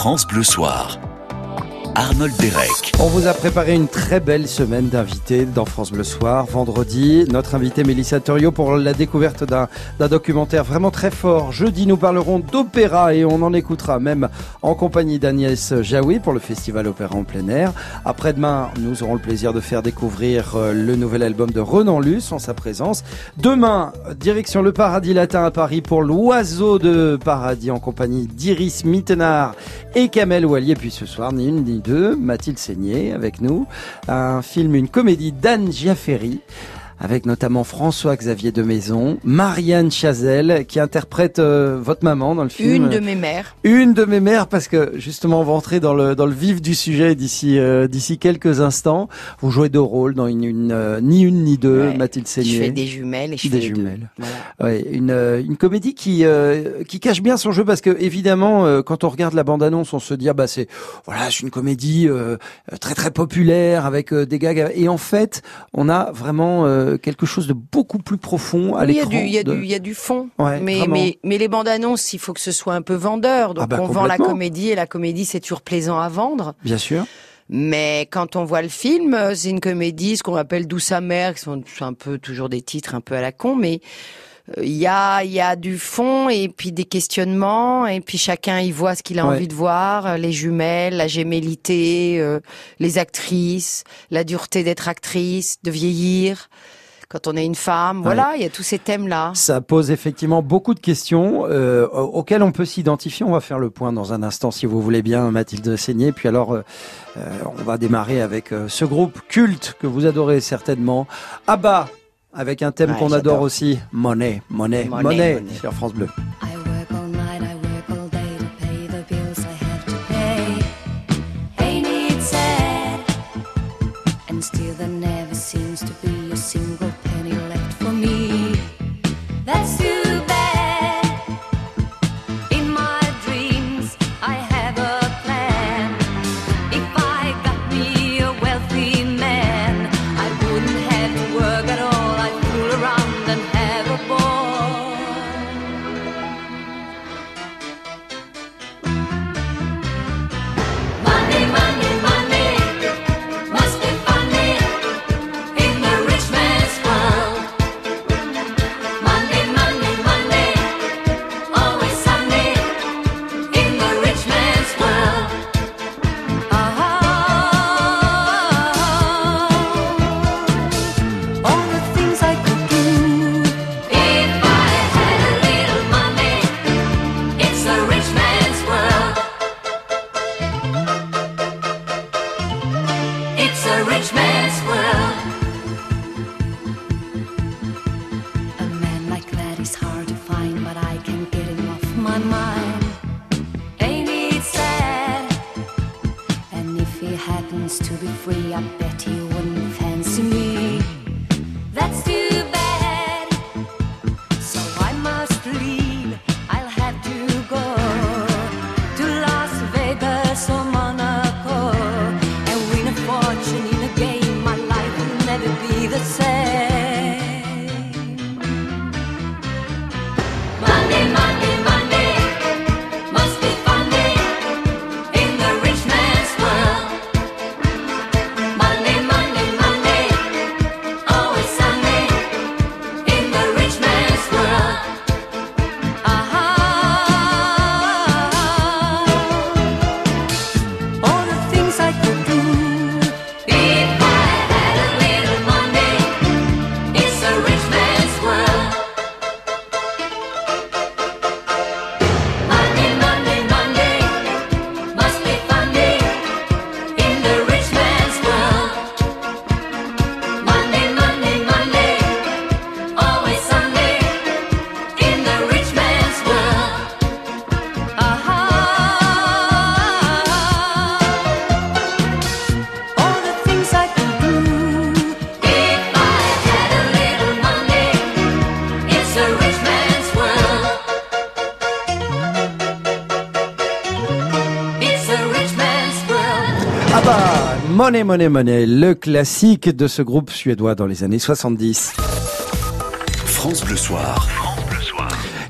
France Bleu Soir. Arnold Derek. On vous a préparé une très belle semaine d'invités dans France Bleu Soir. Vendredi, notre invité Mélissa Torio pour la découverte d'un documentaire vraiment très fort. Jeudi, nous parlerons d'opéra et on en écoutera même en compagnie d'Agnès Jaoui pour le Festival Opéra en plein air. Après-demain, nous aurons le plaisir de faire découvrir euh, le nouvel album de Renan Luce en sa présence. Demain, direction le Paradis Latin à Paris pour l'Oiseau de Paradis en compagnie d'Iris Mittenard et Kamel Oualier. Puis ce soir, ni une Mathilde Seigné avec nous, un film, une comédie d'Anne Giaferi avec notamment François-Xavier de Maison, Marianne Chazelle qui interprète euh, votre maman dans le film. Une de mes mères. Une de mes mères parce que justement on va entrer dans le dans le vif du sujet d'ici euh, d'ici quelques instants. Vous jouez deux rôles dans une, une euh, ni une ni deux Mathilde Seigné. Je fais des jumelles et je des jumelles. Ouais, une une comédie qui qui cache bien son jeu parce que évidemment quand on regarde la bande annonce on se dit ah bah c'est voilà c'est une comédie très très populaire avec des gags et en fait on a vraiment quelque chose de beaucoup plus profond à l'écran. Il y, a du, il y a du fond. mais, mais, mais les bandes annonces, il faut que ce soit un peu vendeur. Donc ah bah, on vend la comédie et la comédie, c'est toujours plaisant à vendre. Bien sûr. Mais quand on voit le film, c'est une comédie, ce qu'on appelle douce amère, qui sont un peu toujours des titres un peu à la con, mais euh, il y a il y a du fond et puis des questionnements et puis chacun y voit ce qu'il a envie de voir euh, les jumelles la gémellité euh, les actrices la dureté d'être actrice de vieillir quand on est une femme. Voilà, il y a tous ces thèmes-là. Ça pose effectivement beaucoup de questions euh, auxquelles on peut s'identifier. On va faire le point dans un instant, si vous voulez bien, Mathilde Seigné. Puis alors, euh, euh, on va démarrer avec ce groupe culte que vous adorez certainement. Abba, avec un thème qu'on adore aussi, Monnaie, Monnaie, Monnaie, sur France Bleu. Money, Money, Money, le classique de ce groupe suédois dans les années 70. France Bleu Soir.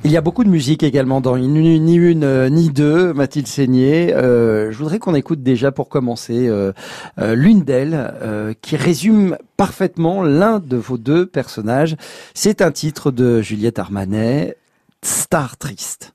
Il y a beaucoup de musique également dans Ni, ni une ni deux, Mathilde Seigné. Euh, je voudrais qu'on écoute déjà pour commencer euh, euh, l'une d'elles euh, qui résume parfaitement l'un de vos deux personnages. C'est un titre de Juliette Armanet, Star Triste.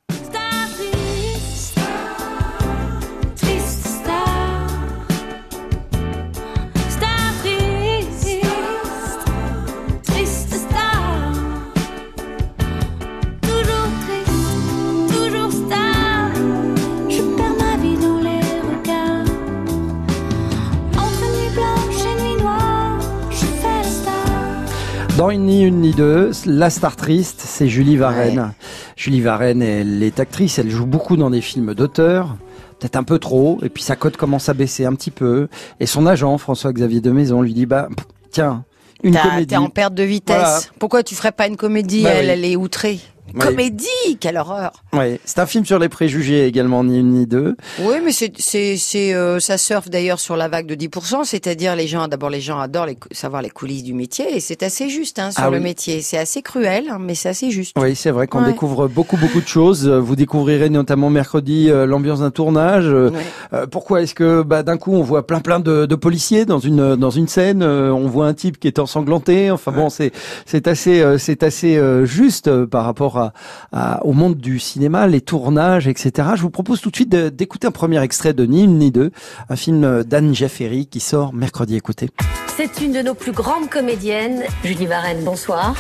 Dans une, Ni une ni deux, la star triste, c'est Julie Varenne. Julie Varenne, elle est actrice, elle joue beaucoup dans des films d'auteur. Peut-être un peu trop, et puis sa cote commence à baisser un petit peu. Et son agent, François-Xavier de Maison, lui dit, bah, tiens, une comédie. T'es en perte de vitesse. Voilà. Pourquoi tu ferais pas une comédie Bah elle, oui. elle est outrée. Oui. Comédie, quelle horreur. Ouais, c'est un film sur les préjugés également, ni une ni deux. Oui, mais c'est c'est c'est euh, ça surfe d'ailleurs sur la vague de 10%, c'est-à-dire les gens d'abord les gens adorent les, savoir les coulisses du métier et c'est assez juste hein, sur Ah le oui. métier. C'est assez cruel, hein, mais c'est assez juste. Oui, c'est vrai qu'on Ouais. découvre beaucoup beaucoup de choses. Euh, Vous découvrirez notamment mercredi euh, l'ambiance d'un tournage. Euh, Ouais. pourquoi est-ce que bah, d'un coup on voit plein plein de, de policiers dans une dans une scène On voit un type qui est ensanglanté. Enfin bon, c'est c'est assez c'est assez juste par rapport à, à- au monde du cinéma, les tournages, etc. Je vous propose tout de suite d'écouter un premier extrait de Ni une ni deux, un film d'Anne Jaffery qui sort mercredi. Écoutez. C'est une de nos plus grandes comédiennes. Julie Varenne, bonsoir.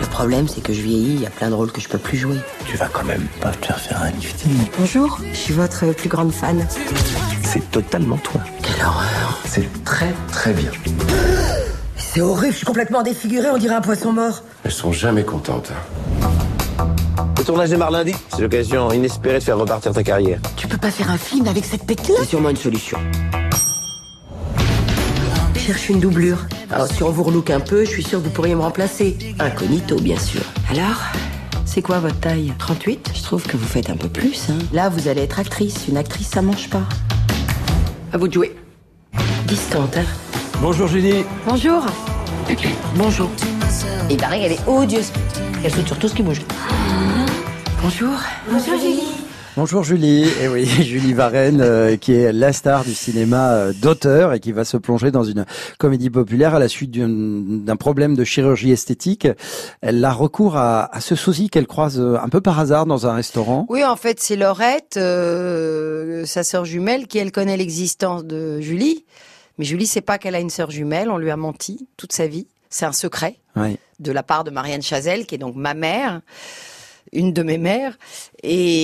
Le problème, c'est que je vieillis, il y a plein de rôles que je peux plus jouer. Tu vas quand même pas te faire faire un lifting. Bonjour, je suis votre plus grande fan. C'est totalement toi. Quelle horreur. C'est très très bien. C'est horrible, je suis complètement défigurée, on dirait un poisson mort. Elles sont jamais contentes. Le tournage démarre lundi. C'est l'occasion inespérée de faire repartir ta carrière. Tu peux pas faire un film avec cette tête-là C'est sûrement une solution. Je cherche une doublure. Alors si on vous relook un peu, je suis sûre que vous pourriez me remplacer. Incognito, bien sûr. Alors c'est quoi votre taille? 38 Je trouve que vous faites un peu plus, hein. Là, vous allez être actrice. Une actrice, ça mange pas. À vous de jouer. Distante, hein. Bonjour Julie. Bonjour. Bonjour. Il paraît qu'elle est odieuse. Elle saute sur tout ce qui bouge. Bonjour. Bonjour Julie. Bonjour Julie, et oui Julie Varenne euh, qui est la star du cinéma euh, d'auteur et qui va se plonger dans une comédie populaire à la suite d'un problème de chirurgie esthétique. Elle a recours à, à ce sosie qu'elle croise euh, un peu par hasard dans un restaurant. Oui, en fait, c'est Laurette, euh, sa sœur jumelle, qui elle connaît l'existence de Julie. Mais Julie sait pas qu'elle a une sœur jumelle. On lui a menti toute sa vie. C'est un secret Oui. de la part de Marianne Chazelle, qui est donc ma mère, une de mes mères.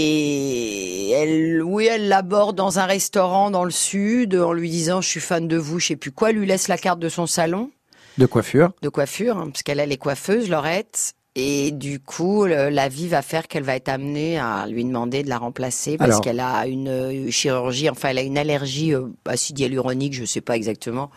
Et elle, oui, elle l'aborde dans un restaurant dans le sud en lui disant je suis fan de vous, je sais plus quoi. Elle lui laisse la carte de son salon De coiffure. de coiffure, hein, parce qu'elle elle est coiffeuse, Laurette. Et du coup, le- la vie va faire qu'elle va être amenée à lui demander de la remplacer parce Alors. qu'elle a une euh, chirurgie, enfin elle a une allergie euh, acide hyaluronique, je sais pas exactement,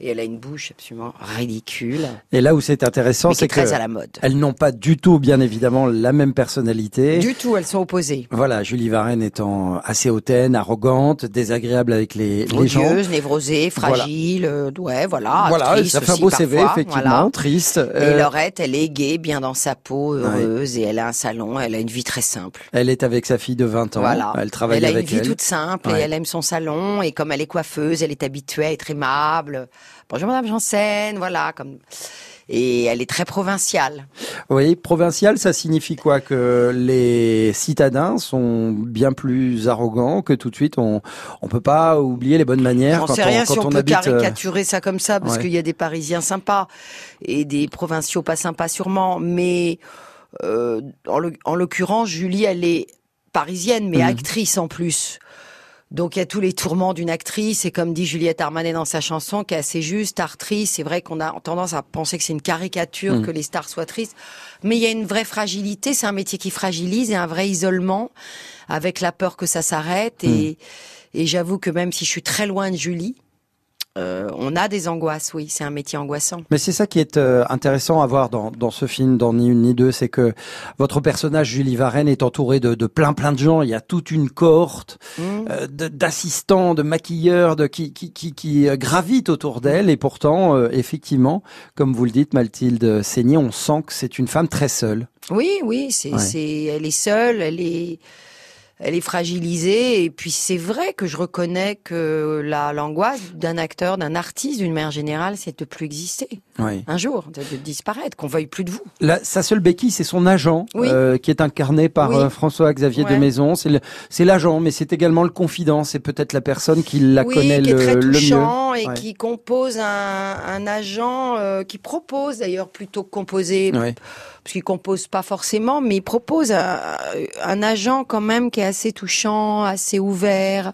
et elle a une bouche absolument ridicule, Et là où c'est intéressant, c'est que à la mode. elles n'ont pas du tout, bien évidemment, la même personnalité. Du tout, elles sont opposées. Voilà, Julie Varenne étant assez hautaine, arrogante, désagréable avec les, les gens. Odieuse, névrosée, fragile, euh, ouais, voilà. Voilà, actrice ça fait un beau CV, parfois, effectivement, voilà. triste. Et Euh, Laurette, elle est gaie, bien dans sa peau, heureuse, et elle a un salon, elle a une vie très simple. elle est avec sa fille de 20 ans. Voilà. Elle travaille elle a avec une vie elle. toute simple Ouais. et elle aime son salon et comme elle est coiffeuse, elle est habituée à être aimable. Bonjour Madame Janssen, voilà comme et elle est très provinciale. Oui, provincial, ça signifie quoi? Que les citadins sont bien plus arrogants, que tout de suite on on peut pas oublier les bonnes manières J'en quand sais on, rien quand si on, on peut habite. euh, caricaturer ça comme ça parce ouais. qu'il y a des Parisiens sympas et des provinciaux pas sympas sûrement, mais euh, en l'oc- en l'occurrence Julie, elle est parisienne mais Mhm. actrice en plus. Donc il y a tous les tourments d'une actrice. Et comme dit Juliette Armanet dans sa chanson qui est assez juste, actrice, c'est vrai qu'on a tendance à penser que c'est une caricature Mm. que les stars soient tristes, mais il y a une vraie fragilité, c'est un métier qui fragilise et un vrai isolement avec la peur que ça s'arrête. Et, et j'avoue que même si je suis très loin de Julie, euh, on a des angoisses, oui, c'est un métier angoissant. Mais c'est ça qui est euh, intéressant à voir dans, dans ce film, dans Ni une ni deux, c'est que votre personnage Julie Varenne est entourée de, de plein plein de gens. Il y a toute une cohorte Mmh. euh, d'assistants, de maquilleurs, de qui qui qui, qui gravitent autour d'elle. Et pourtant, effectivement, comme vous le dites, Mathilde Seigné, on sent que c'est une femme très seule. Oui, oui, c'est, Ouais. c'est, elle est seule, elle est, elle est fragilisée, et puis c'est vrai que je reconnais que la, l'angoisse d'un acteur, d'un artiste, d'une manière générale, c'est de plus exister Oui. un jour, de, de disparaître, qu'on veuille plus de vous. La, sa seule béquille, c'est son agent, Oui. euh, qui est incarné par Oui. euh, François-Xavier Ouais. de Maison. C'est l'agent, mais c'est également le confident. C'est peut-être la personne qui la oui, connaît qui est le, très le mieux. et Ouais. qui compose un, un agent euh, qui propose d'ailleurs plutôt que composer, Ouais. Parce qu'il compose pas forcément, mais il propose un, un agent quand même qui est assez touchant, assez ouvert,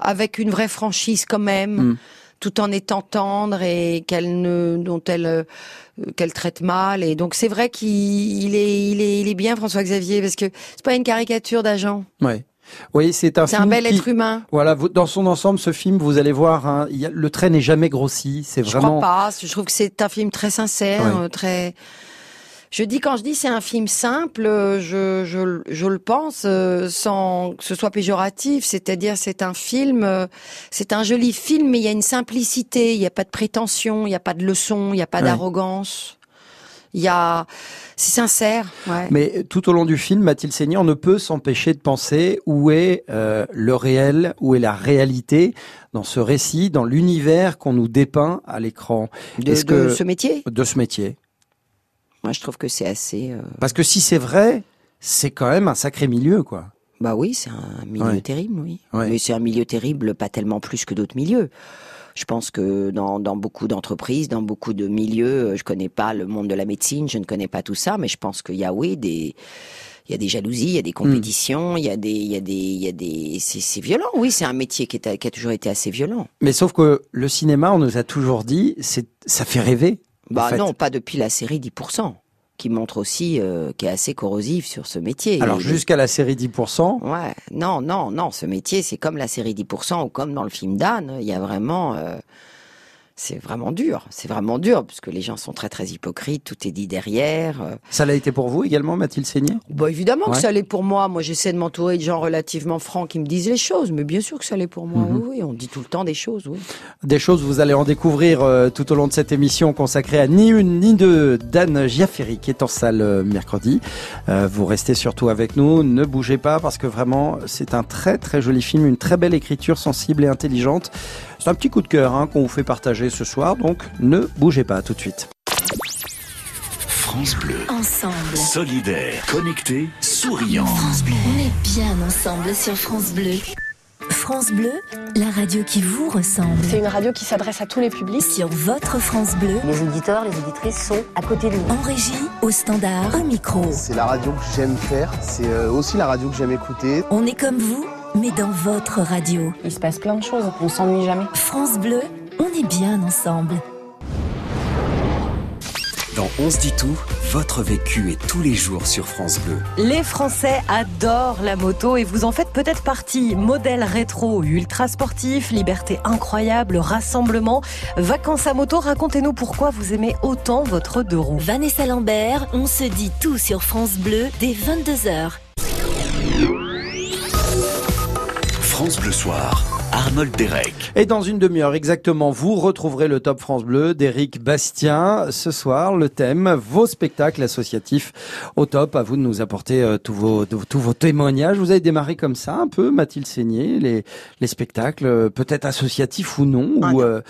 avec une vraie franchise quand même, Mm. tout en étant tendre et qu'elle ne, dont elle euh, qu'elle traite mal. Et donc c'est vrai qu'il il est, il est, il est bien François Xavier parce que c'est pas une caricature d'agent, Ouais. Oui, c'est un un bel qui- être humain. Voilà, vous- dans son ensemble, ce film, vous allez voir, hein, il y a- le trait n'est jamais grossi. C'est Je vraiment. crois pas. Je trouve que c'est un film très sincère, Ouais. euh, très. Je dis quand je dis c'est un film simple, euh, je, je, je le pense euh, sans que ce soit péjoratif. C'est-à-dire c'est un film, euh, c'est un joli film, mais il y a une simplicité, il n'y a pas de prétention, il n'y a pas de leçon, il n'y a pas Ouais. d'arrogance. Il y a, c'est sincère. Ouais. Mais tout au long du film, Mathilde Seigné, on ne peut s'empêcher de penser où est euh, le réel, où est la réalité dans ce récit, dans l'univers qu'on nous dépeint à l'écran de que- ce métier? de ce métier. Moi, je trouve que c'est assez. euh, Parce que si c'est vrai, c'est quand même un sacré milieu, quoi. Bah oui, c'est un milieu Ouais. terrible, oui. Ouais. Mais c'est un milieu terrible, pas tellement plus que d'autres milieux. Je pense que dans, dans beaucoup d'entreprises, dans beaucoup de milieux, euh, je connais pas le monde de la médecine, je ne connais pas tout ça, mais je pense qu'il y a oui des il y a des jalousies, il y a des compétitions, il y a des il y a des il y a des c'est c'est violent. Oui, c'est un métier qui, est, qui a toujours été assez violent. Mais sauf que le cinéma, on nous a toujours dit, c'est, ça fait rêver. Bah non, pas depuis la série 10%, qui montre aussi euh, qui est assez corrosive sur ce métier. Alors jusqu'à la série 10%, Ouais, non, non, non, ce métier, c'est comme la série 10% ou comme dans le film d'Anne, il y a vraiment... euh, c'est vraiment dur, c'est vraiment dur, parce que les gens sont très très hypocrites, tout est dit derrière. euh. ça l'a été pour vous également, Mathilde Seigné Bon, évidemment Ouais. que ça l'est pour moi, moi j'essaie de m'entourer de gens relativement francs qui me disent les choses, mais bien sûr que ça l'est pour moi, Mhm. oui, oui, on dit tout le temps des choses, oui. Des choses, vous allez en découvrir euh, tout au long de cette émission consacrée à ni une ni deux d'Anne Giaferi qui est en salle euh, mercredi. Euh, vous restez surtout avec nous, ne bougez pas parce que vraiment c'est un très très joli film, une très belle écriture sensible et intelligente. C'est un petit coup de cœur hein, qu'on vous fait partager ce soir, donc ne bougez pas tout de suite. France Bleu. Ensemble. Solidaire, connecté, souriant. France Bleu. On est bien ensemble sur France Bleu. France Bleu, la radio qui vous ressemble. C'est une radio qui s'adresse à tous les publics. Sur votre France Bleu, Les auditeurs, les auditrices sont à côté de nous. en régie, au standard, au micro. C'est la radio que j'aime faire, c'est euh, aussi la radio que j'aime écouter. On est comme vous, mais dans votre radio. Il se passe plein de choses, on s'ennuie jamais. France Bleu, on est bien ensemble. Dans On se dit tout, votre vécu est tous les jours sur France Bleu. Les Français adorent la moto et vous en faites peut-être partie. Modèle rétro, ultra sportif, liberté incroyable, rassemblement, vacances à moto. Racontez-nous pourquoi vous aimez autant votre deux roues. Vanessa Lambert, on se dit tout sur France Bleu dès 22h. France Bleu Soir. Arnold Derek. Et dans une demi-heure exactement, vous retrouverez le Top France Bleu d'Éric Bastien. Ce soir, le thème, vos spectacles associatifs au top. À vous de nous apporter euh, tous, vos, de- tous vos témoignages. Vous avez démarré comme ça un peu, Mathilde Seigné, les, les spectacles, euh, peut-être associatifs ou non Ah ou, non. euh,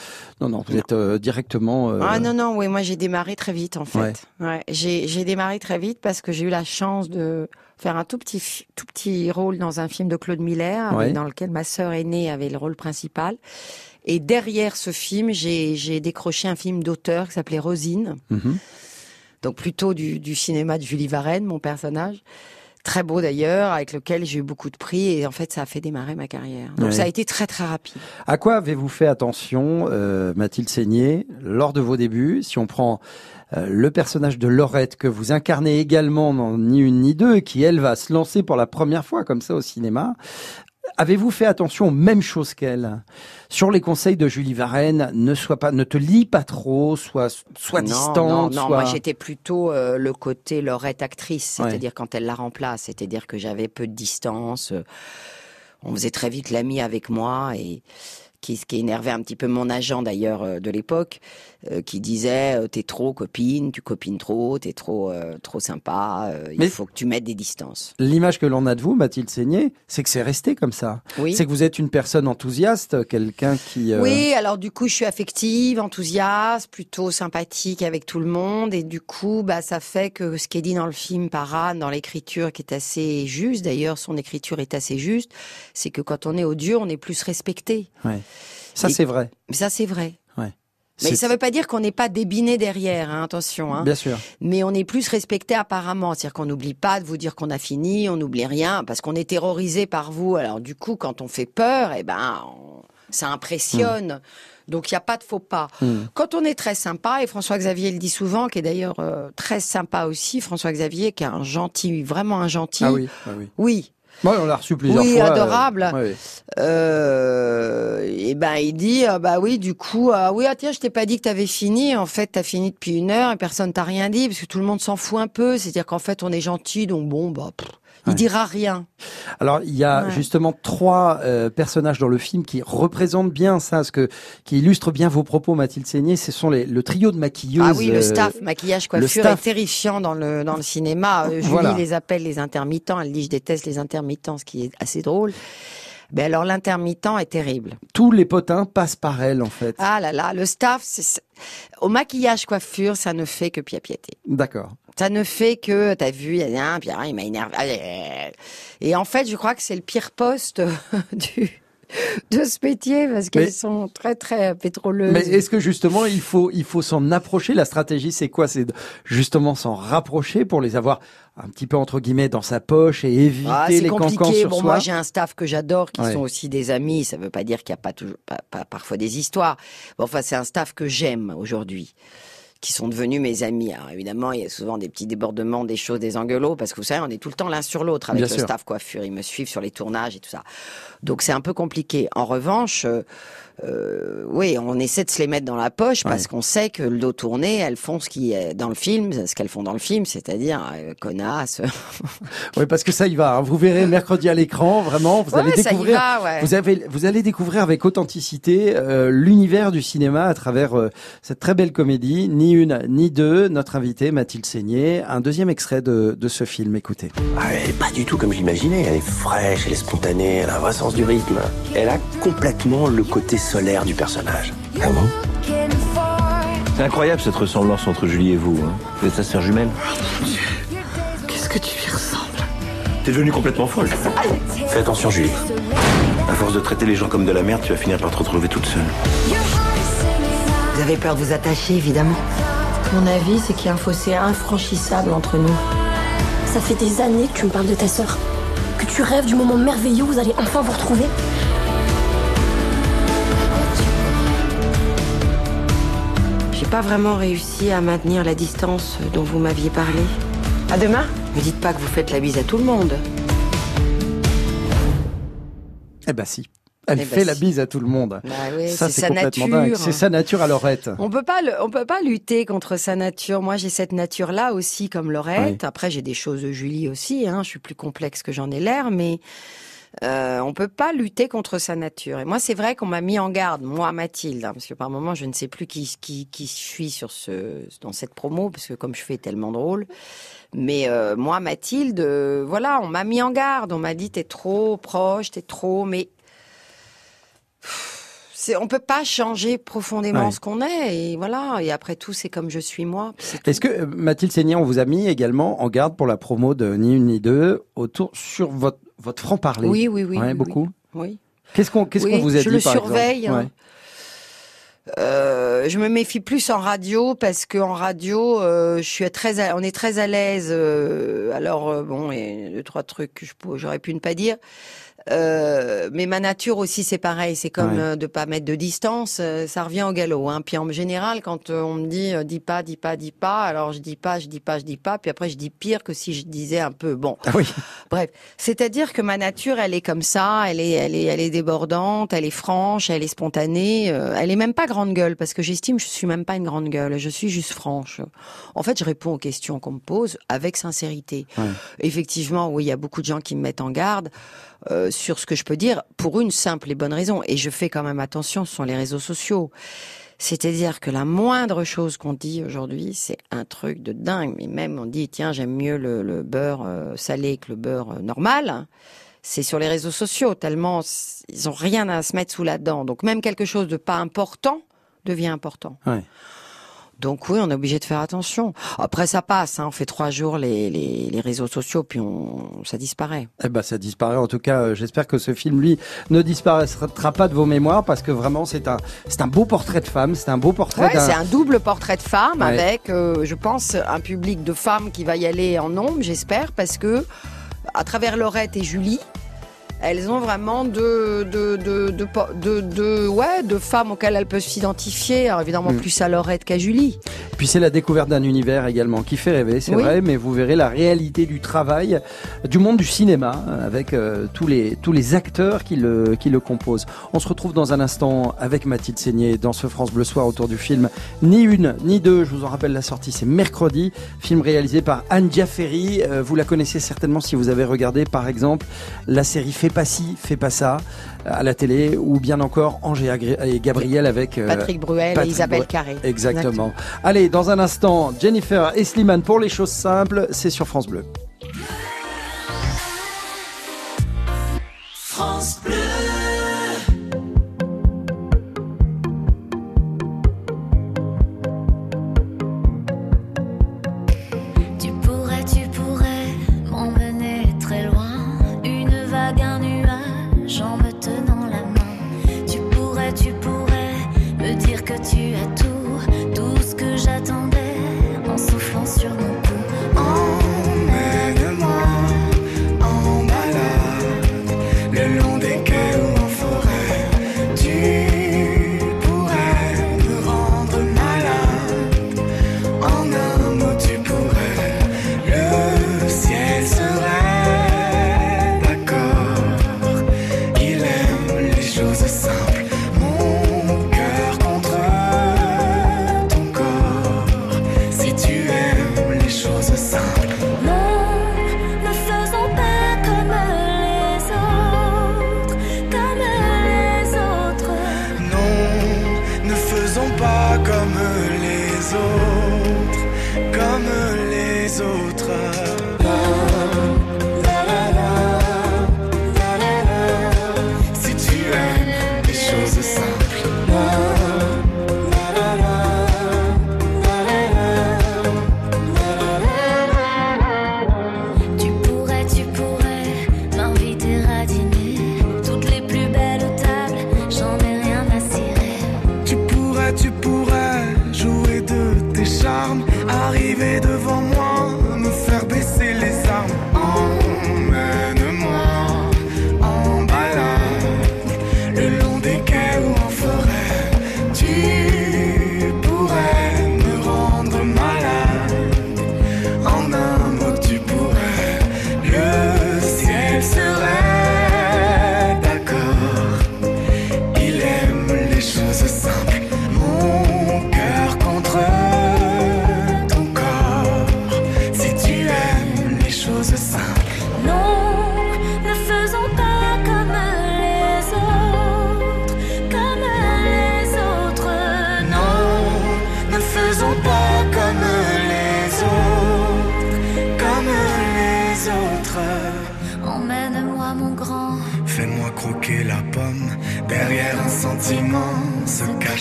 non, non, vous êtes euh, directement... euh, Ah non, non, oui, moi j'ai démarré très vite en fait. Ouais. j'ai, j'ai démarré très vite parce que j'ai eu la chance de faire un tout petit, tout petit rôle dans un film de Claude Miller, Ouais. dans lequel ma sœur aînée avait le rôle principal. Et derrière ce film, j'ai, j'ai décroché un film d'auteur qui s'appelait Rosine, mhm. donc plutôt du, du cinéma de Julie Varenne, mon personnage. Très beau d'ailleurs, avec lequel j'ai eu beaucoup de prix et en fait ça a fait démarrer ma carrière. Donc Ouais. ça a été très très rapide. À quoi avez-vous fait attention, euh, Mathilde Seigné, lors de vos débuts Si on prend euh, le personnage de Laurette que vous incarnez également dans Ni une ni deux, qui elle va se lancer pour la première fois comme ça au cinéma. Avez-vous fait attention aux mêmes choses qu'elle? Sur les conseils de Julie Varenne, ne sois pas, ne te lis pas trop, sois, sois non, distante. Non, non, moi j'étais plutôt euh, le côté Laurette actrice, Ouais. c'est-à-dire quand elle la remplace, c'est-à-dire que j'avais peu de distance. euh, on faisait très vite l'ami avec moi et qui, ce qui énervait un petit peu mon agent d'ailleurs euh, de l'époque, euh, qui disait euh, t'es trop copine, tu copines trop, t'es trop euh, trop sympa, euh, il faut que tu mettes des distances. L'image que l'on a de vous, Mathilde Seigné, c'est que c'est resté comme ça. Oui. C'est que vous êtes une personne enthousiaste, quelqu'un qui... Oui, alors du coup, je suis affective, enthousiaste, plutôt sympathique avec tout le monde, et du coup, bah, ça fait que ce qui est dit dans le film par Anne, dans l'écriture, qui est assez juste, d'ailleurs, son écriture est assez juste, c'est que quand on est odieux, on est plus respecté. ouais. Ça, c'est vrai. Mais ça, c'est vrai. Ouais. Mais ça veut pas dire qu'on n'est pas débiné derrière, hein, attention. Hein. Bien sûr. Mais on est plus respecté apparemment. C'est-à-dire qu'on n'oublie pas de vous dire qu'on a fini, on n'oublie rien, parce qu'on est terrorisé par vous. Alors du coup, quand on fait peur, eh ben, on- ça impressionne. Donc il n'y a pas de faux pas. Hmm. Quand on est très sympa, et François-Xavier le dit souvent, qui est d'ailleurs euh, très sympa aussi, François-Xavier, qui est un gentil, vraiment un gentil. Ah oui, ah oui. Oui. Moi, on l'a reçu plusieurs Oui, fois. euh, adorable. Euh, et ben il dit ah bah oui du coup ah oui ah tiens je t'ai pas dit que t'avais fini en fait t'as fini depuis une heure et personne t'a rien dit parce que tout le monde s'en fout un peu c'est à dire qu'en fait on est gentil donc bon bah pff, il Ouais. dira rien Alors, il y a Ouais. justement trois euh, personnages dans le film qui représentent bien ça, ce que, qui illustrent bien vos propos, Mathilde Seigné. Ce sont les, le trio de maquilleuses. ah oui le euh, staff maquillage coiffure staff. est terrifiant dans le dans le cinéma Euh, Julie Voilà. les appelle les intermittents elle dit je déteste les intermittents ce qui est assez drôle ben alors l'intermittent est terrible Tous les potins passent par elle, en fait. ah là là le staff au maquillage coiffure ça ne fait que piapiéter D'accord. Ça ne fait que, t'as vu, il y a un, puis ah, il m'a énervé. Et en fait, je crois que c'est le pire poste du, de ce métier parce qu'elles Mais- sont très, très pétroleuses. Mais est-ce que justement il faut il faut s'en approcher? La stratégie c'est quoi? C'est justement s'en rapprocher pour les avoir un petit peu entre guillemets dans sa poche et éviter Ah, les cancans compliqué. sur Bon, soi. moi, j'ai un staff que j'adore, qui Ouais. sont aussi des amis. Ça veut pas dire qu'il n'y a pas toujours, pas, pas- parfois des histoires. Bon, enfin, c'est un staff que j'aime aujourd'hui, qui sont devenus mes amis. Alors, évidemment, il y a souvent des petits débordements, des choses, des engueulots, parce que vous savez, on est tout le temps l'un sur l'autre avec Bien le sûr. staff coiffure. Ils me suivent sur les tournages et tout ça. Donc, c'est un peu compliqué. En revanche, euh, euh, oui, on essaie de se les mettre dans la poche parce Ouais. qu'on sait que le dos tourné, elles font ce qui est dans le film, ce qu'elles font dans le film, c'est-à-dire euh, connasse. Oui, parce que ça y va. hein. Vous verrez mercredi à l'écran, vraiment, vous Ouais, allez ça y découvrir. va, ouais. Vous avez, vous allez découvrir avec authenticité euh, l'univers du cinéma à travers euh, cette très belle comédie. Ni une, ni deux. Notre invitée Mathilde Seigné. Un deuxième extrait de, de ce film. Écoutez. Ah, elle est pas du tout comme je l'imaginais. Elle est fraîche, elle est spontanée, elle a un vrai sens du rythme. Elle a complètement le côté solaire du personnage. Ah bon C'est incroyable cette ressemblance entre Julie et vous. Hein. Vous êtes sa sœur jumelle Qu'est-ce que tu lui ressembles? T'es devenue complètement folle. Fais attention, Julie. À force de traiter les gens comme de la merde, tu vas finir par te retrouver toute seule. Vous avez peur de vous attacher, évidemment. Mon avis, c'est qu'il y a un fossé infranchissable entre nous. Ça fait des années que tu me parles de ta sœur. Que tu rêves du moment merveilleux où vous allez enfin vous retrouver. J'ai pas vraiment réussi à maintenir la distance dont vous m'aviez parlé. À demain Ne dites pas que vous faites la bise à tout le monde. Eh ben si. Elle Eh ben fait la si. bise à tout le monde. Bah oui, ça, c'est complètement nature. dingue. C'est sa nature à Laurette. On peut pas, on peut pas lutter contre sa nature. Moi, j'ai cette nature-là aussi, comme Laurette. Après, j'ai des choses de Julie aussi. Hein. Je suis plus complexe que j'en ai l'air, mais euh, on peut pas lutter contre sa nature. Et moi, c'est vrai qu'on m'a mis en garde, moi, Mathilde, hein, parce que par moment, je ne sais plus qui, qui, qui je suis sur ce, dans cette promo, parce que comme je fais tellement drôle. Mais euh, moi, Mathilde, euh, voilà, on m'a mis en garde. On m'a dit, t'es trop proche, t'es trop, mais on peut pas changer profondément Ouais. ce qu'on est et voilà et après tout c'est comme je suis moi. Est-ce que euh, Mathilde Seigné, on vous a mis également en garde pour la promo de Ni une ni deux autour sur votre votre franc parler oui oui oui, Ouais, oui, beaucoup. oui Qu'est-ce qu'on qu'est-ce Oui, qu'on vous a je dit le par surveille, hein. Euh, je me méfie plus en radio parce que en radio, euh, je suis très, à- on est très à l'aise. euh, alors bon, et deux trois trucs que je j'aurais pu ne pas dire. Euh, mais ma nature aussi, c'est pareil. C'est comme Ouais. euh, de pas mettre de distance. euh, ça revient au galop. Hein. Puis en général, quand on me dit dis pas, dis pas, dis pas, alors je dis pas, je dis pas, je dis pas. Puis après, je dis pire que si je disais un peu. Bon. Ah oui. Bref, c'est-à-dire que ma nature, elle est comme ça. Elle est, elle est, elle est débordante. Elle est franche. Elle est spontanée. elle est même pas grande gueule parce que j'estime que je suis même pas une grande gueule. Je suis juste franche. En fait, je réponds aux questions qu'on me pose avec sincérité. Ouais. Effectivement, oui, il y a beaucoup de gens qui me mettent en garde euh, sur ce que je peux dire pour une simple et bonne raison. Et je fais quand même attention, sont les réseaux sociaux. C'est-à-dire que la moindre chose qu'on dit aujourd'hui, c'est un truc de dingue. Mais même on dit, tiens, j'aime mieux le, beurre euh, salé que le beurre euh, normal. C'est sur les réseaux sociaux, tellement ils ont rien à se mettre sous la dent. Donc même quelque chose de pas important devient important. Donc oui, on est obligé de faire attention. Après, ça passe. Hein, on fait trois jours les, les, les réseaux sociaux, puis on, ça disparaît. Eh ben, ça disparaît. En tout cas, euh, j'espère que ce film, lui, ne disparaîtra pas de vos mémoires parce que vraiment, c'est un, c'est un beau portrait de femme. C'est un beau portrait Ouais, c'est un double portrait de femme Ouais. avec, euh, je pense, un public de femmes qui va y aller en nombre, j'espère, parce que à travers Laurette et Julie, elles ont vraiment de de de de, ouais de femmes auxquelles elles peuvent s'identifier. Évidemment Mm. plus à Laurette qu'à Julie. Puis c'est la découverte d'un univers également qui fait rêver, c'est Oui. vrai, mais vous verrez la réalité du travail, du monde du cinéma, euh, avec euh, tous les tous les acteurs qui le qui le composent. On se retrouve dans un instant avec Mathilde Seigné dans ce France Bleu Soir autour du film Ni une ni deux. Je vous en rappelle la sortie, c'est mercredi. Film réalisé par Anne Diaferi. Euh, vous la connaissez certainement si vous avez regardé par exemple la série Fais pas ci, fais pas ça à la télé, ou bien encore Angers et Gabriel avec euh, Patrick Bruel et Isabelle. Carré. Exactement. Allez, dans un instant, Jennifer et Slimane pour les choses simples, c'est sur France Bleu. France Bleu.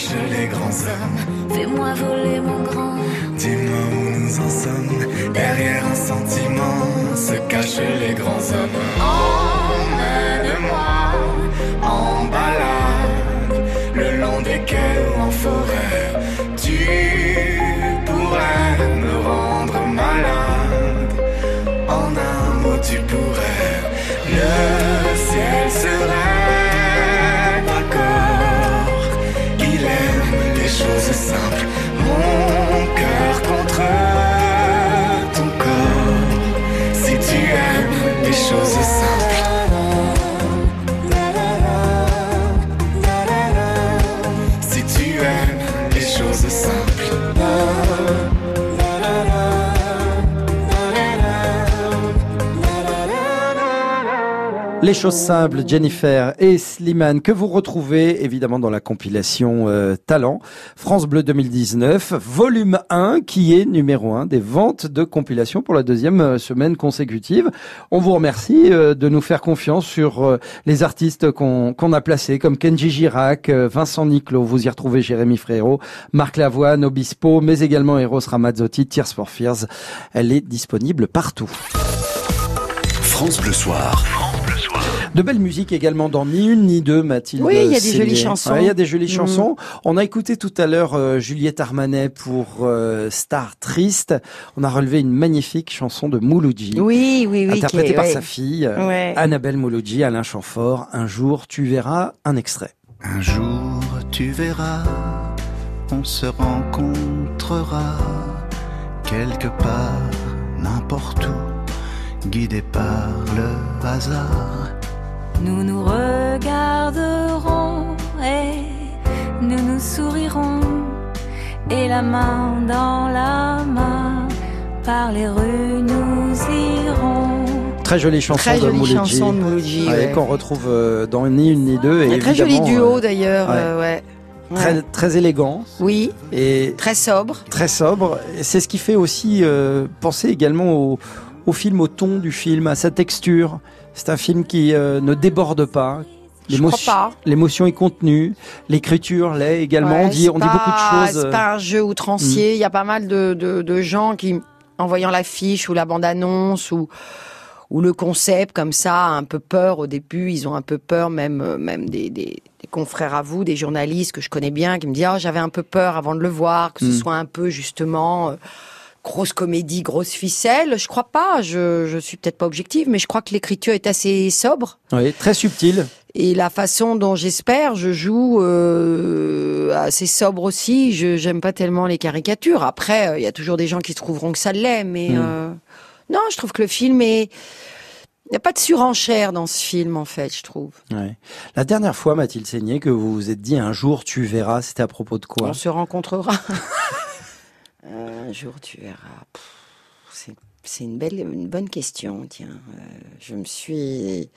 Cachent les grands hommes. Fais-moi voler mon grand. Dis-moi où nous en sommes. Derrière un sentiment se cachent les grands hommes. Emmène-moi Les choses simples, Jennifer et Slimane, que vous retrouvez évidemment dans la compilation euh, Talent, France Bleu 2019, volume 1, qui est numéro 1 des ventes de compilation pour la deuxième euh, semaine consécutive. On vous remercie euh, de nous faire confiance sur euh, les artistes qu'on a placés, comme Kenji Girac, euh, Vincent Niclot, vous y retrouvez Jérémy Frérot, Marc Lavoine, Obispo, mais également Eros Ramazzotti, Tears for Fears. Elle est disponible partout. France Bleu Soir. De belles musiques également dans Ni une ni deux, Mathilde. Oui, il y a des jolies chansons. Ouais, il y a des jolies Mm. chansons. On a écouté tout à l'heure euh, Juliette Armanet pour euh, Star Triste. On a relevé une magnifique chanson de Mouloudji. Oui, oui, oui. Interprétée est- par ouais. sa fille, euh, Ouais. Annabelle Mouloudji, Alain Chamfort. Un jour, tu verras un extrait. Un jour tu verras, on se rencontrera quelque part, n'importe où, guidé par le hasard. Nous nous regarderons et nous nous sourirons et la main dans la main par les rues nous irons. Très jolie chanson Très de jolie Mouloudji. chanson de Mouloudji, ouais. Qu'on retrouve euh, dans Ni une ni deux. Et Un très joli duo euh, d'ailleurs, ouais. euh, ouais. Très, Ouais. très élégant. Oui. Et Très sobre. très sobre. C'est ce qui fait aussi euh, penser également au, au film, au ton du film, à sa texture. C'est un film qui euh, ne déborde pas. Je L'émotion- crois pas. L'émotion est contenue, l'écriture l'est également. Ouais, on dit, on dit beaucoup de choses. euh, C'est pas un jeu outrancier. Il y a pas mal de, de, de gens qui, en voyant l'affiche ou la bande-annonce ou ou le concept comme ça, un peu peur au début. Ils ont un peu peur, même euh, même des, des, des confrères à vous, des journalistes que je connais bien, qui me disent oh, j'avais un peu peur avant de le voir, que ce Mm. soit un peu justement. Grosse comédie, grosse ficelle. Je crois pas. Je, je suis peut-être pas objective, mais je crois que l'écriture est assez sobre. Oui, très subtil. Et la façon dont j'espère, je joue euh, assez sobre aussi. Je j'aime pas tellement les caricatures. Après, euh, il y a toujours des gens qui trouveront que ça l'est, mais Mm. euh, non, je trouve que le film est. Il n'y a pas de surenchère dans ce film, en fait, je trouve. Ouais. La dernière fois, Mathilde Seigné, que vous vous êtes dit un jour tu verras, c'était à propos de quoi? On se rencontrera. un jour, tu verras. C'est une belle, bonne question. Tiens, Euh, je me suis.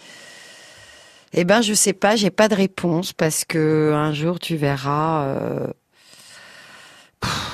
Eh ben, je sais pas, j'ai pas de réponse parce que un jour tu verras.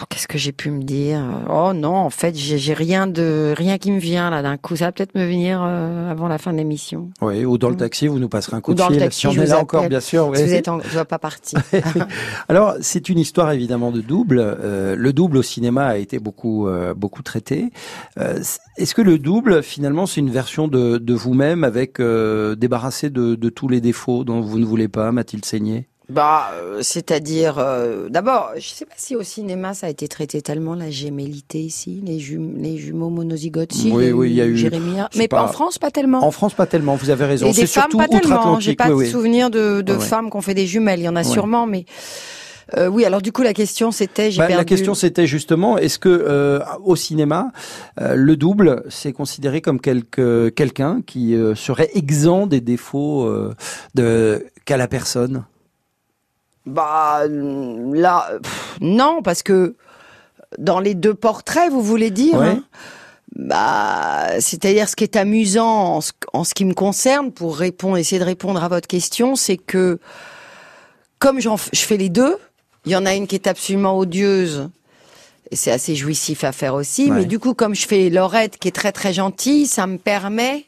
Qu'est-ce que j'ai pu me dire? Oh non, en fait, j'ai rien de rien qui me vient là d'un coup. Ça va peut-être me venir euh, avant la fin de l'émission. Oui, ou dans le taxi, vous nous passerez un coup Ou de dans fil. le taxi, si on je est là appelle. encore, bien sûr. Si ouais. vous êtes en... je vois pas parti. Alors, c'est une histoire évidemment de double. Euh, le double au cinéma a été beaucoup euh, beaucoup traité. Est-ce que le double, finalement, c'est une version de, de vous-même avec débarrassé de, de tous les défauts dont vous ne voulez pas, Mathilde Seigné? Bah, euh, c'est-à-dire, euh, d'abord, je sais pas si au cinéma ça a été traité tellement la gémellité ici, les, jum- les jumeaux monozygotes. Si, Oui, oui, il y a eu- mais pas- en France pas tellement. En France, pas tellement. Vous avez raison. Et des C'est femmes surtout pas tellement. J'ai pas oui, de souvenir de, femmes qui ont fait des jumelles. Il y en a sûrement, mais euh, oui. Alors du coup, la question c'était, j'ai Bah, perdu. la question c'était justement, est-ce que euh, au cinéma, euh, le double, c'est considéré comme quelque, quelqu'un qui serait exempt des défauts de qu'a la personne? Bah là, pff, non, parce que dans les deux portraits, vous voulez dire. Ouais. hein, bah, c'est-à-dire ce qui est amusant en ce, en ce qui me concerne, pour répondre, essayer de répondre à votre question, c'est que comme je fais les deux, il y en a une qui est absolument odieuse. Et c'est assez jouissif à faire aussi. Ouais. Mais du coup, comme je fais Laurette qui est très très gentille, ça me permet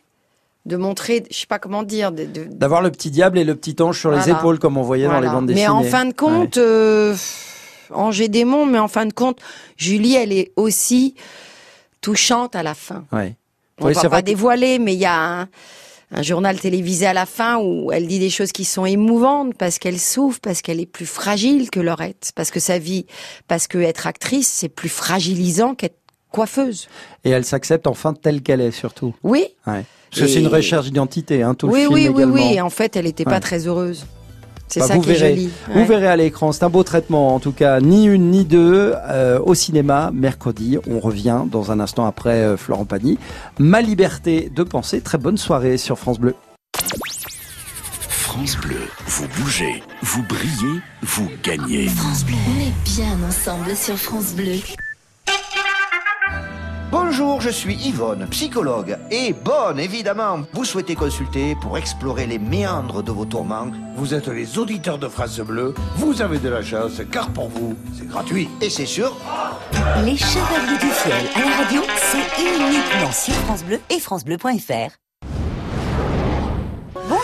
de montrer, je sais pas comment dire, D'avoir le petit diable et le petit ange sur les épaules, comme on voyait dans les bandes Mais dessinées. en fin de compte, euh, Angers Démon, mais en fin de compte, Julie, elle est aussi touchante à la fin. Ouais. On Oui, va pas que- dévoiler, mais il y a un, un journal télévisé à la fin où elle dit des choses qui sont émouvantes parce qu'elle souffre, parce qu'elle est plus fragile que Laurette, parce que sa vie, parce que être actrice, c'est plus fragilisant qu'être coiffeuse. Et elle s'accepte enfin telle qu'elle est, surtout. Oui. Ouais. Parce que Et- c'est une recherche d'identité, hein, tout le oui, film oui, oui, également. oui. En fait, elle n'était Ouais. pas très heureuse. C'est Bah, ça vous qui est verrez. joli. Vous verrez à l'écran, c'est un beau traitement en tout cas, ni une ni deux euh, au cinéma mercredi. On revient dans un instant après euh, Florent Pagny. Ma liberté de penser. Très bonne soirée sur France Bleu. France Bleu, vous bougez, vous brillez, vous gagnez. France Bleu. On est bien ensemble sur France Bleu. Bonjour, je suis Yvonne, psychologue. Et bonne, évidemment, vous souhaitez consulter pour explorer les méandres de vos tourments. Vous êtes les auditeurs de France Bleu, vous avez de la chance, car pour vous, c'est gratuit. Et c'est sûr Les Chevaliers du Ciel à la radio, c'est uniquement sur France Bleu et FranceBleu.fr.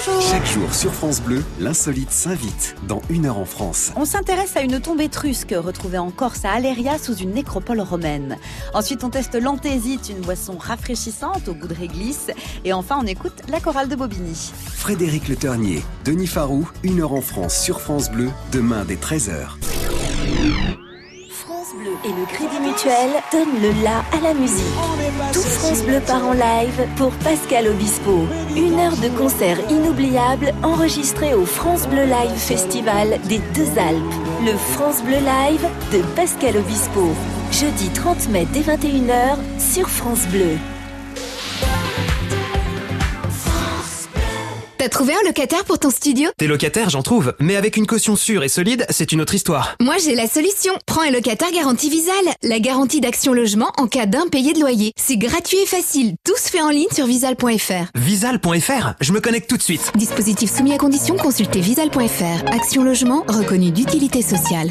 Bonjour Chaque jour sur France Bleu, l'insolite s'invite dans Une heure en France. On s'intéresse à une tombe étrusque retrouvée en Corse à Aléria sous une nécropole romaine. Ensuite, on teste l'anthésite, une boisson rafraîchissante au goût de réglisse. Et enfin, on écoute la chorale de Bobigny. Frédéric Le Ternier, Denis Farou, Une heure en France sur France Bleu, demain dès 13h. France Bleu et le Crédit Mutuel donnent le la à la musique. Tout France Bleu part en live pour Pascal Obispo. Une heure de concert inoubliable enregistré au France Bleu Live Festival des Deux Alpes. Le France Bleu Live de Pascal Obispo. Jeudi 30 mai dès 21h sur France Bleu. T'as trouvé un locataire pour ton studio? Des locataires, j'en trouve, mais avec une caution sûre et solide, c'est une autre histoire. Moi, j'ai la solution. Prends un locataire garantie Visal. La garantie d'action logement en cas d'impayé de loyer. C'est gratuit et facile. Tout se fait en ligne sur visal.fr. Visal.fr, je me connecte tout de suite. Dispositif soumis à condition, consultez visal.fr. Action logement reconnu d'utilité sociale.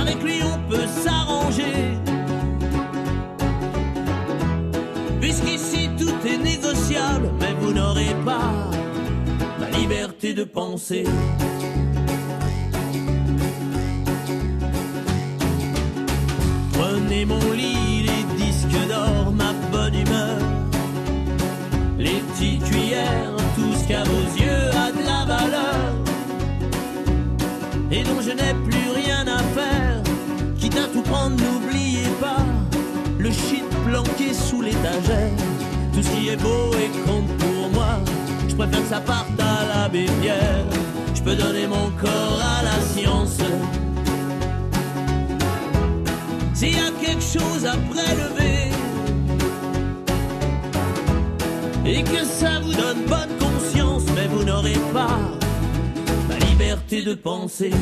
Avec lui on peut s'arranger. Puisqu'ici tout est négociable, mais vous n'aurez pas ma liberté de penser. Prenez mon lit, les disques d'or, ma bonne humeur, les petites cuillères, tout ce qu'à vos yeux a de la valeur et dont je n'ai plus rien à faire. À tout prendre, n'oubliez pas le shit planqué sous l'étagère. Tout ce qui est beau et compte pour moi, je préfère que ça parte à la bébière. Je peux donner mon corps à la science. S'il y a quelque chose à prélever et que ça vous donne bonne conscience, mais vous n'aurez pas ma liberté de penser.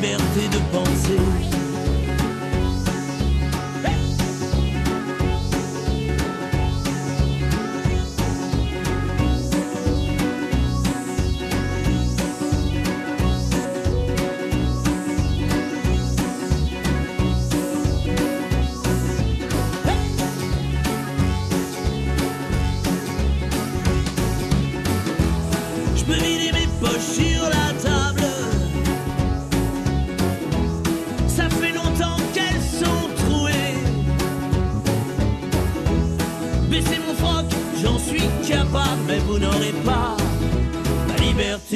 Liberté de penser.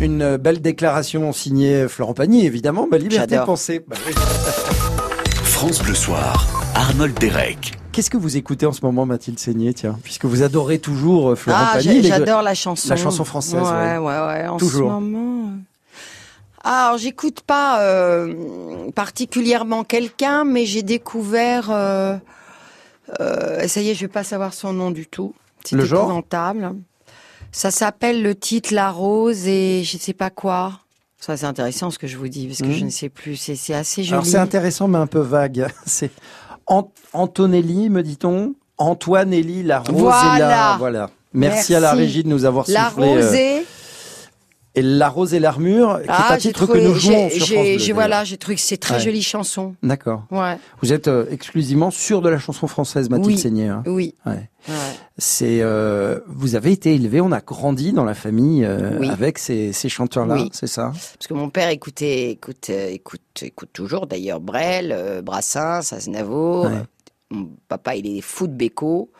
Une belle déclaration signée Florent Pagny, évidemment. Ma liberté de penser. Bah oui. France Bleu Soir, Arnold Derek. Qu'est-ce que vous écoutez en ce moment, Mathilde Seigné, tiens, puisque vous adorez toujours euh, Florent Ah, Pagny, les- j'adore la chanson. La chanson française. Ouais, ouais, ouais. En Toujours. ce moment. Ah, alors j'écoute pas euh, particulièrement quelqu'un, mais j'ai découvert. Euh, euh, ça y est, je vais pas savoir son nom du tout. C'est Le genre? épouvantable. Ça s'appelle le titre La Rose et je sais pas quoi. Ça c'est intéressant ce que je vous dis parce que je ne sais plus. C'est c'est assez joli. Alors c'est intéressant, mais un peu vague. C'est Ant- Antonelli, me dit-on Antoinelli, la rose et la... Voilà. Merci, à la régie de nous avoir La soufflé. euh, rosée. Et La Rose et l'Armure, qui est un Ah, titre trouvé. que nous jouons sur France Bleu, voilà, j'ai trouvé que c'est très Ouais. jolie chanson. D'accord. Ouais. Vous êtes euh, exclusivement sûr de la chanson française, Mathilde Oui. Seigné. hein Oui. Ouais. Ouais. C'est, euh, vous avez été élevé, on a grandi dans la famille euh, Oui. avec ces, ces chanteurs-là, Oui. c'est ça? Parce que mon père écoutait, écoute, écoute, écoute toujours d'ailleurs Brel, Brassens, Aznavour. Mon papa, il est fou de Beko.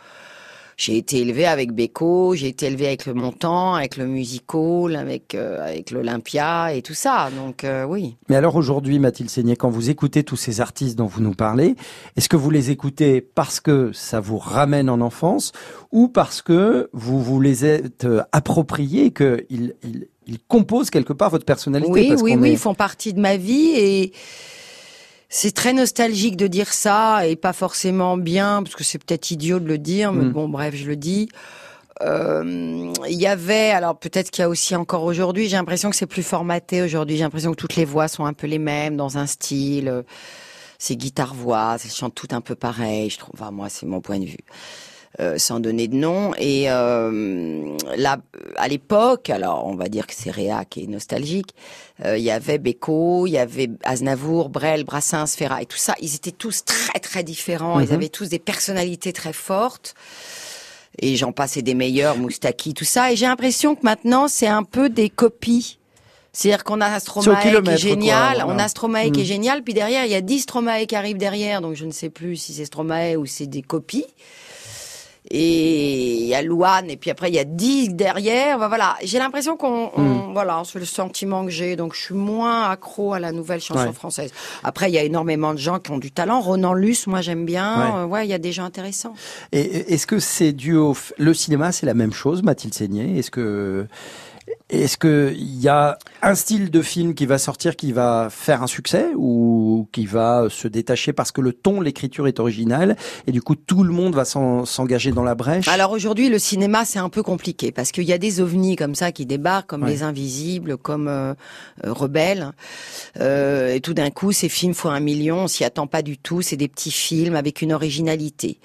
J'ai été élevé avec Beko, j'ai été élevé avec le Montant, avec le musical, avec euh, avec l'Olympia et tout ça. Donc euh, oui. Mais alors aujourd'hui, Mathilde Seigné, quand vous écoutez tous ces artistes dont vous nous parlez, est-ce que vous les écoutez parce que ça vous ramène en enfance ou parce que vous vous les êtes euh, appropriés, qu'ils ils, ils composent quelque part votre personnalité? Oui, parce oui, oui, est- ils font partie de ma vie et c'est très nostalgique de dire ça et pas forcément bien parce que c'est peut-être idiot de le dire, mais Mm. bon, bref, je le dis. Euh, Il y avait, alors peut-être qu'il y a aussi encore aujourd'hui, j'ai l'impression que c'est plus formaté aujourd'hui. J'ai l'impression que toutes les voix sont un peu les mêmes dans un style. euh, C'est guitare-voix, elles chantent toutes un peu pareil. Je trouve, enfin, moi, c'est mon point de vue. Euh, sans donner de nom. Et euh, là, à l'époque, alors on va dire que c'est Réa qui est nostalgique, euh, il y avait Beko, il y avait Aznavour, Brel, Brassens, Ferrat et tout ça. Ils étaient tous très très différents. Ils Mhm. avaient tous des personnalités très fortes. Et j'en passais des meilleurs, Moustaki, tout ça. Et j'ai l'impression que maintenant, c'est un peu des copies. C'est-à-dire qu'on a Stromae qui est quoi, génial, on a Stromae qui est Mm. génial, puis derrière, il y a 10 Stromae qui arrivent derrière, donc je ne sais plus si c'est Stromae ou c'est des copies. Et il y a Louane, et puis après il y a 10 derrière. Ben voilà, j'ai l'impression qu'on, on- voilà, c'est le sentiment que j'ai. Donc je suis moins accro à la nouvelle chanson Ouais. française. Après, il y a énormément de gens qui ont du talent. Ronan Luce, moi j'aime bien. Ouais. Euh, Ouais, il y a des gens intéressants. Et est-ce que c'est dû au le cinéma, c'est la même chose, Mathilde Seigné? Est-ce que est-ce que il y a un style de film qui va sortir qui va faire un succès ou qui va se détacher parce que le ton, l'écriture est originale et du coup tout le monde va s'en- s'engager dans la brèche? Alors aujourd'hui, le cinéma, c'est un peu compliqué parce qu'il y a des ovnis comme ça qui débarquent, comme Ouais. Les Invisibles, comme euh, euh, Rebelles. Euh, et tout d'un coup, ces films font un million, on s'y attend pas du tout. C'est des petits films avec une originalité.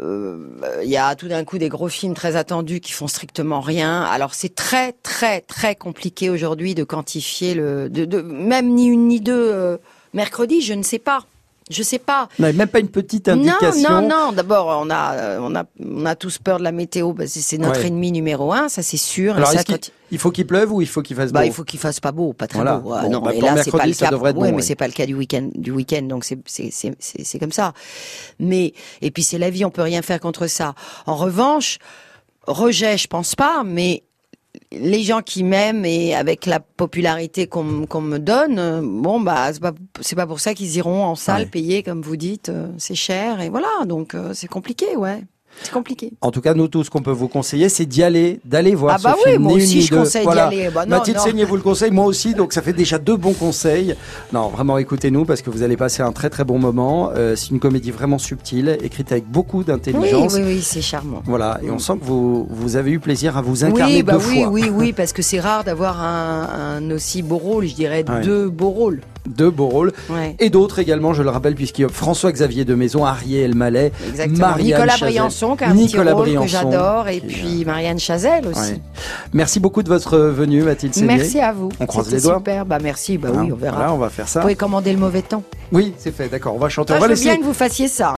Euh, Il y a tout d'un coup des gros films très attendus qui font strictement rien. Alors c'est très très très compliqué aujourd'hui de quantifier le, même ni une ni deux euh, mercredi, je ne sais pas. Je sais pas. Non, même pas une petite indication. Non, non, non. D'abord, on a, euh, on a, on a tous peur de la météo que c'est notre Ouais. ennemi numéro un, ça c'est sûr. Alors, ça, quand- il faut qu'il pleuve ou il faut qu'il fasse beau bah, il faut qu'il fasse pas beau, pas très Voilà. beau. Ah, Bon, non, bah, et là c'est pas le ça cas. ouais, bon, mais ouais. c'est pas le cas du week-end. Du week-end, donc c'est c'est c'est c'est c'est comme ça. Mais et puis c'est la vie, on peut rien faire contre ça. En revanche, rejet, je pense pas, mais les gens qui m'aiment et avec la popularité qu'on me donne, euh, bon bah c'est pas c'est pas pour ça qu'ils iront en salle Ouais. payer comme vous dites, euh, c'est cher et voilà donc euh, c'est compliqué ouais. C'est compliqué. En tout cas, nous, tout ce qu'on peut vous conseiller, c'est d'y aller, d'aller voir Ah ce bah oui, film. moi aussi, ni je deux. conseille d'y aller. Bah non, Mathilde non. Seigné vous le conseille, moi aussi, donc ça fait déjà deux bons conseils. Non, vraiment, écoutez-nous parce que vous allez passer un très très bon moment. Euh, c'est une comédie vraiment subtile, écrite avec beaucoup Oui, d'intelligence. oui, oui, c'est charmant. Voilà, et on sent que vous, vous avez eu plaisir à vous incarner Oui, bah deux oui, fois. oui, oui, parce que c'est rare d'avoir un, un aussi beau rôle, je dirais Ouais. deux beaux rôles. Deux beaux rôles. Ouais. Et d'autres également, je le rappelle, puisqu'il y a François-Xavier de Maison, Ariel Mallet, Nicolas Chazelle. Briançon, qui a un Nicolas petit rôle Briançon, que j'adore, et puis Marianne Chazelle aussi. Ouais. Merci beaucoup de votre venue, Mathilde. Merci à vous. On croise les doigts. Super, bah merci, bah Hein, oui, on verra. voilà, on va faire ça. Vous pouvez commander le mauvais temps. Oui, c'est fait, d'accord. On va chanter. Ah, on va je veux laisser. bien que vous fassiez ça.